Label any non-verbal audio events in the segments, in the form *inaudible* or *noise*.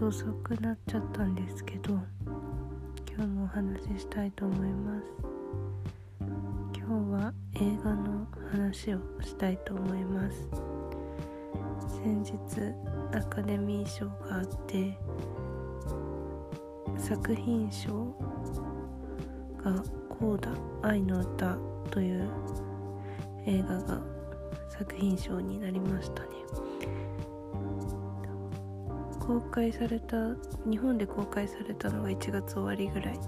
と遅くなっちゃったんですけど今日もお話ししたいと思います。今日は映画の話をしたいと思います。先日アカデミー賞があって作品賞が「コーダ愛の歌」という映画が作品賞になりましたね。公開された日本で公開されたのが1月終わりぐらい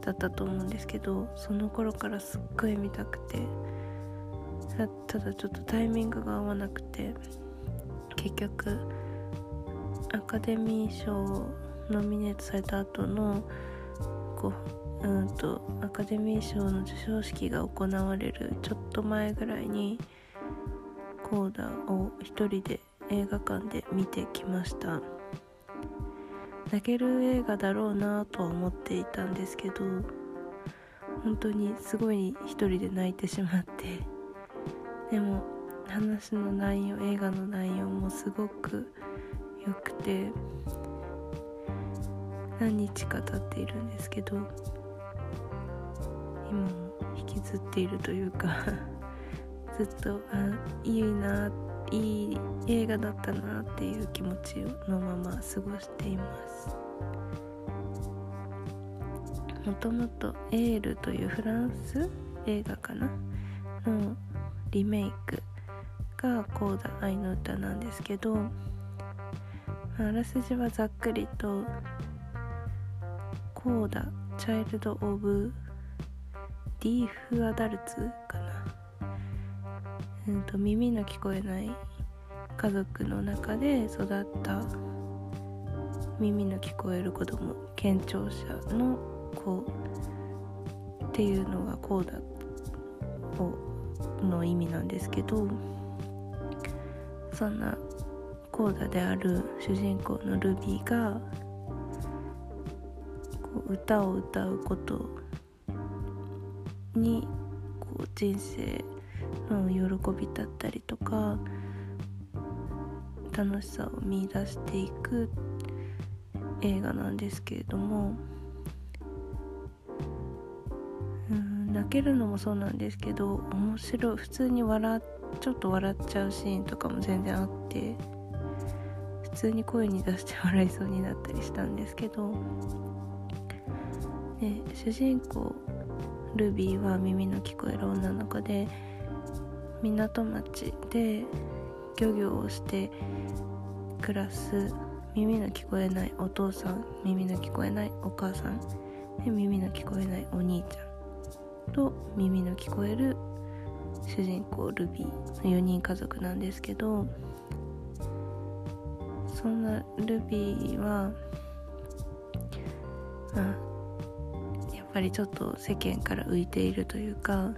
だったと思うんですけどその頃からすっごい見たくてただちょっとタイミングが合わなくて結局アカデミー賞ノミネートされた後のこううんとアカデミー賞の授賞式が行われるちょっと前ぐらいにコーダを一人で映画館で見てきました。泣ける映画だろうなとは思っていたんですけど本当にすごい一人で泣いてしまってでも話の内容映画の内容もすごく良くて何日か経っているんですけど今も引きずっているというか *laughs* ずっとあいいなっていい映画だったなっていう気持ちのまま過ごしています。もともと「エール」というフランス映画かな？のリメイクが「コーダ愛の歌」なんですけどあらすじはざっくりとコーダチャイルド・オブ・ディーフ・アダルツかな、うんと、耳の聞こえない家族の中で育った耳の聞こえる子供健聴者の子っていうのがコーダをの意味なんですけどそんなコーダである主人公のルビーがこう歌を歌うことにこう人生の喜びだったりとか楽しさを見出していく映画なんですけれどもうん泣けるのもそうなんですけど面白い普通に笑ちょっと笑っちゃうシーンとかも全然あって普通に声に出して笑いそうになったりしたんですけどで主人公ルビーは耳の聞こえる女の子で港町で漁業をして暮らす。耳の聞こえないお父さん。耳の聞こえないお母さん。で耳の聞こえないお兄ちゃんと耳の聞こえる主人公ルビーの4人家族なんですけどそんなルビーはあやっぱりちょっと世間から浮いているというか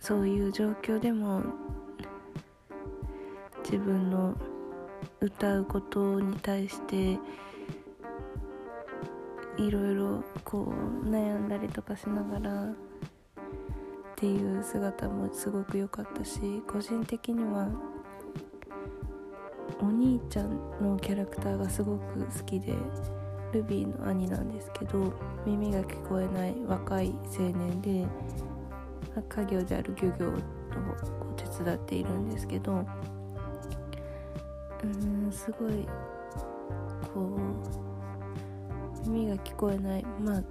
そういう状況でも自分の歌うことに対していろいろこう悩んだりとかしながらっていう姿もすごく良かったし個人的にはお兄ちゃんのキャラクターがすごく好きでルビーの兄なんですけど耳が聞こえない若い青年で家業である漁業を手伝っているんですけどうんすごいこう耳が聞こえないまあ、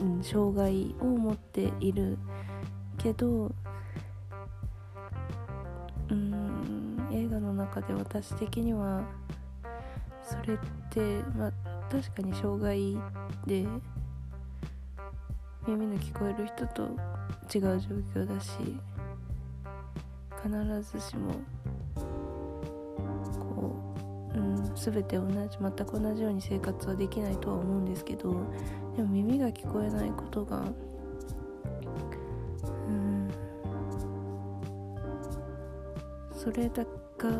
うん、障害を持っているけどうん映画の中で私的にはそれってまあ確かに障害で耳の聞こえる人と違う状況だし必ずしもこううん、全て同じ全く同じように生活はできないとは思うんですけどでも耳が聞こえないことがうんそれだが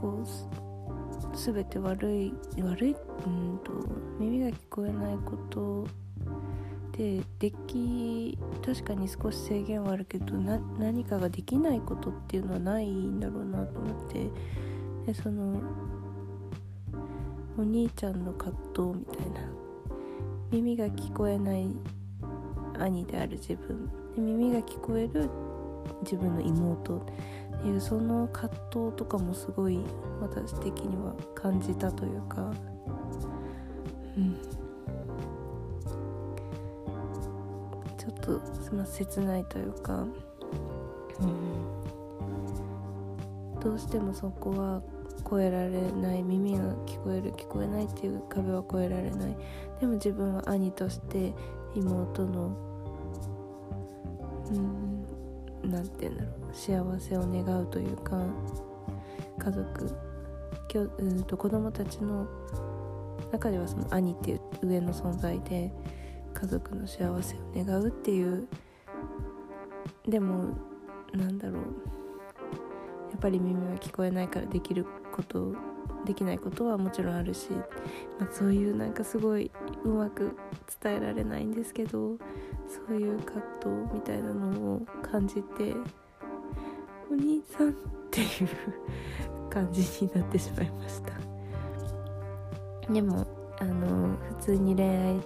こう全て悪い悪いうんと耳が聞こえないことででき確かに少し制限はあるけど何かができないことっていうのはないんだろうなと思ってでそのお兄ちゃんの葛藤みたいな耳が聞こえない兄である自分。で耳が聞こえる自分の妹っていうその葛藤とかもすごい私的には感じたというか。うん。まあ切ないというか、うん、どうしてもそこは越えられない。耳が聞こえる聞こえないっていう壁は越えられない。でも自分は兄として妹のうん何て言うんだろう。幸せを願うというか家族きょうんと子供たちの中ではその兄っていう上の存在で家族の幸せを願うっていうでもなんだろうやっぱり耳は聞こえないからできることできないことはもちろんあるし、まあ、そういうなんかすごいうまく伝えられないんですけどそういう葛藤みたいなのを感じてお兄さんっていう感じになってしまいました。でもあの普通に恋愛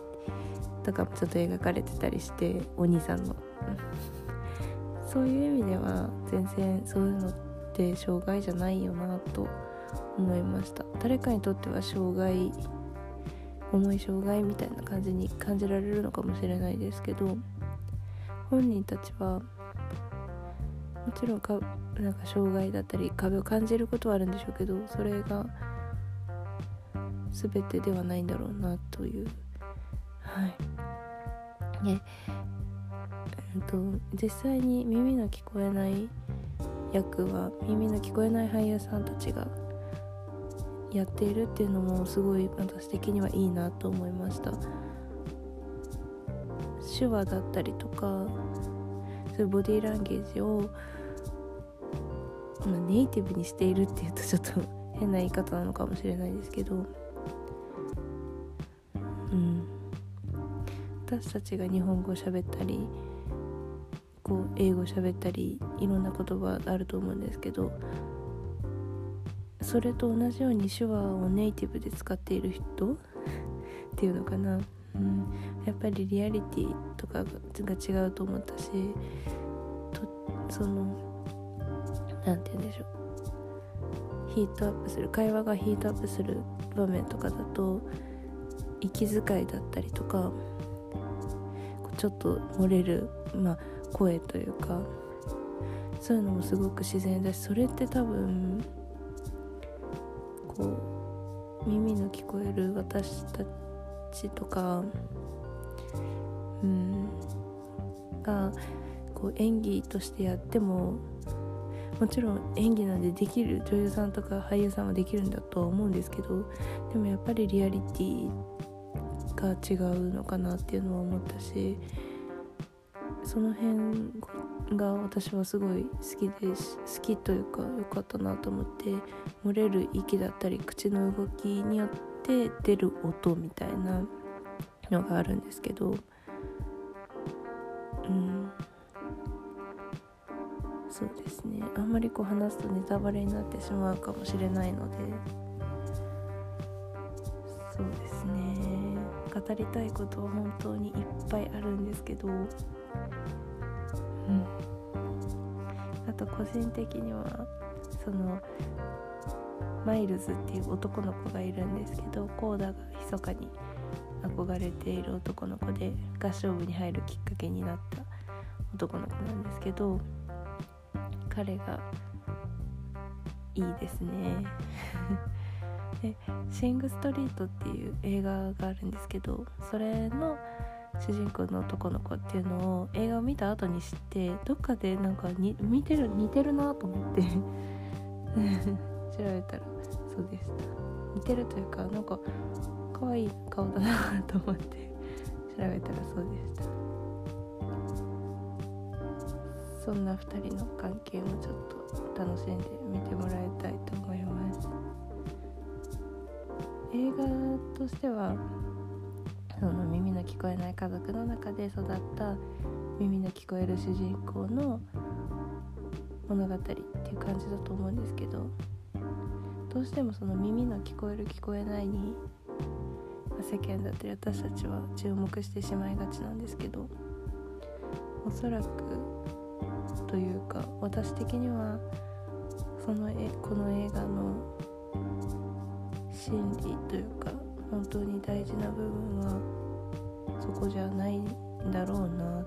とかもちょっと描かれてたりしてお兄さんの。そういう意味では全然そういうのって障害じゃないよなと思いました。誰かにとっては障害重い障害みたいな感じに感じられるのかもしれないですけど本人たちはもちろんかなんか障害だったり壁を感じることはあるんでしょうけどそれが全てではないんだろうなというはい。ね。えっと実際に耳の聞こえない役は耳の聞こえない俳優さんたちがやっているっていうのもすごい私的にはいいなと思いました。手話だったりとかそういうボディーランゲージをネイティブにしているっていうとちょっと変な言い方なのかもしれないですけど。私たちが日本語を喋ったりこう英語喋ったりいろんな言葉あると思うんですけどそれと同じように手話をネイティブで使っている人 *laughs* っていうのかな、うん、やっぱりリアリティとかが違うと思ったしとその何て言うんでしょう。ヒートアップする会話がヒートアップする場面とかだと息遣いだったりとかちょっと漏れる、まあ、声というかそういうのもすごく自然だしそれって多分こう耳の聞こえる私たちとかうんがこう演技としてやってももちろん演技なんでできる女優さんとか俳優さんはできるんだとは思うんですけどでもやっぱりリアリティが違うのかなっていうのは思ったしその辺が私はすごい好きです好きというか良かったなと思って漏れる息だったり口の動きによって出る音みたいなのがあるんですけどうん。そうですね。あんまりこう話すとネタバレになってしまうかもしれないのでそうです。語りたいことは本当にいっぱいあるんですけど。うん。あと個人的にはそのマイルズっていう男の子がいるんですけどコーダが密かに憧れている男の子で合唱部に入るきっかけになった男の子なんですけど彼がいいですねで「シング・ストリート」っていう映画があるんですけどそれの主人公の男の子っていうのを映画を見た後に知ってどっかでなんかに見てる似てる *laughs* なと思って。調べたらそうでした似てるというかなんか可愛い顔だなと思って調べたらそうでした。そんな2人の関係もちょっと楽しんで見てもらいたいと思います。映画としてはその耳の聞こえない家族の中で育った耳の聞こえる主人公の物語っていう感じだと思うんですけどどうしてもその耳の聞こえる聞こえないに世間だったり私たちは注目してしまいがちなんですけどおそらくというか私的にはそのえこの映画の心理というか本当に大事な部分はそこじゃないんだろうな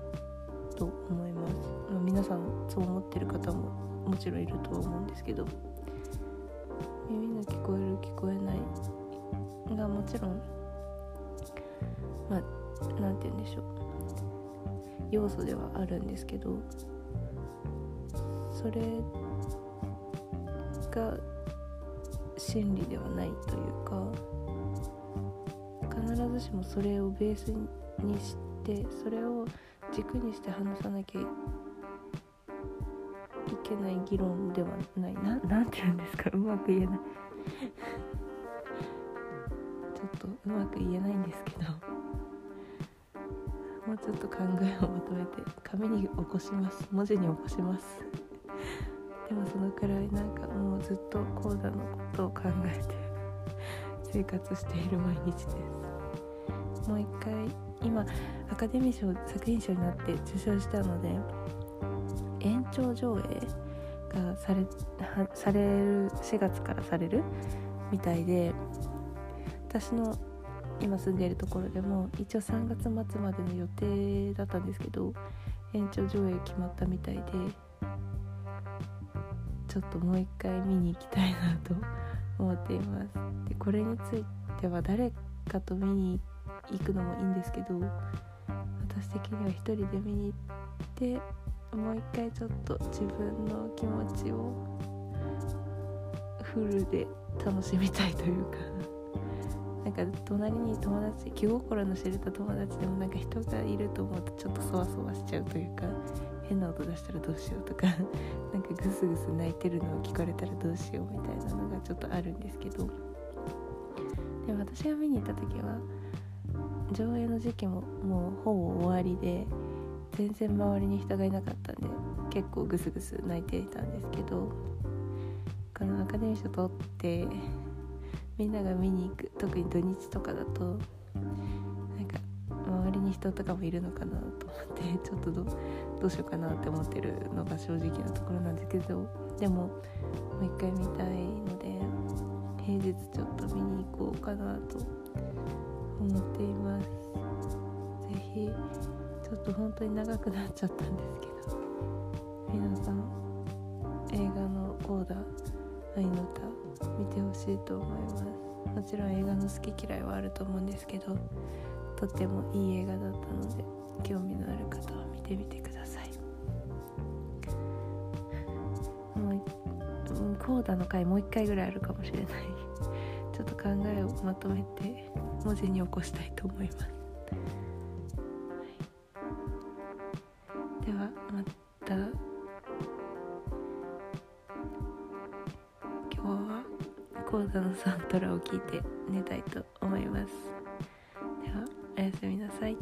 と思います、まあ、皆さんそう思ってる方ももちろんいるとは思うんですけど。耳の聞こえる聞こえないがもちろんまあ何て言うんでしょう。要素ではあるんですけどそれが真理ではないというか必ずしもそれをベースにしてそれを軸にして話さなきゃいけない議論ではない。ななんて言うんですか？うまく言えない。ちょっとうまく言えないんですけど。もうちょっと考えをまとめて紙に起こします。文字に起こします。でもそのくらいなんかもうずっとコーダのことを考えて生活している毎日です。もう一回今アカデミー賞作品賞になって受賞したので延長上映がされされる4月からされるみたいで私の今住んでいるところでも一応3月末までの予定だったんですけど延長上映決まったみたいでちょっともう一回見に行きたいなと *laughs* 思っています。でこれについては誰かと見に行くのもいいんですけど私的には一人で見に行ってもう一回ちょっと自分の気持ちをフルで楽しみたいというか *laughs* なんか隣に友達気心の知れた友達でもなんか人がいると思うとちょっとそわそわしちゃうというか変な音出したらどうしようとか *laughs* なんかグスグス泣いてるのを聞かれたらどうしようみたいなのがちょっとあるんですけど。でも私が見に行った時は上映の時期ももうほぼ終わりで全然周りに人がいなかったんで結構グスグス泣いていたんですけどこのアカデミー賞取ってみんなが見に行く特に土日とかだとに人とかもいるのかなと思って *laughs* ちょっとどうしようかなって思ってるのが正直なところなんですけどでももう一回見たいので平日ちょっと見に行こうかなと思っています。是非ちょっと本当に長くなっちゃったんですけど皆さん映画の「コーダ愛の歌」見てほしいと思います。もちろん映画の好き嫌いはあると思うんですけどとてもいい映画だったので興味のある方は見てみてください。もうコーダの回もう一回ぐらいあるかもしれない。*laughs* ちょっと考えをまとめて文字に起こしたいと思います、はい、ではまた今日はコーダのサントラを聞いて寝たいと思います。やすみなさい。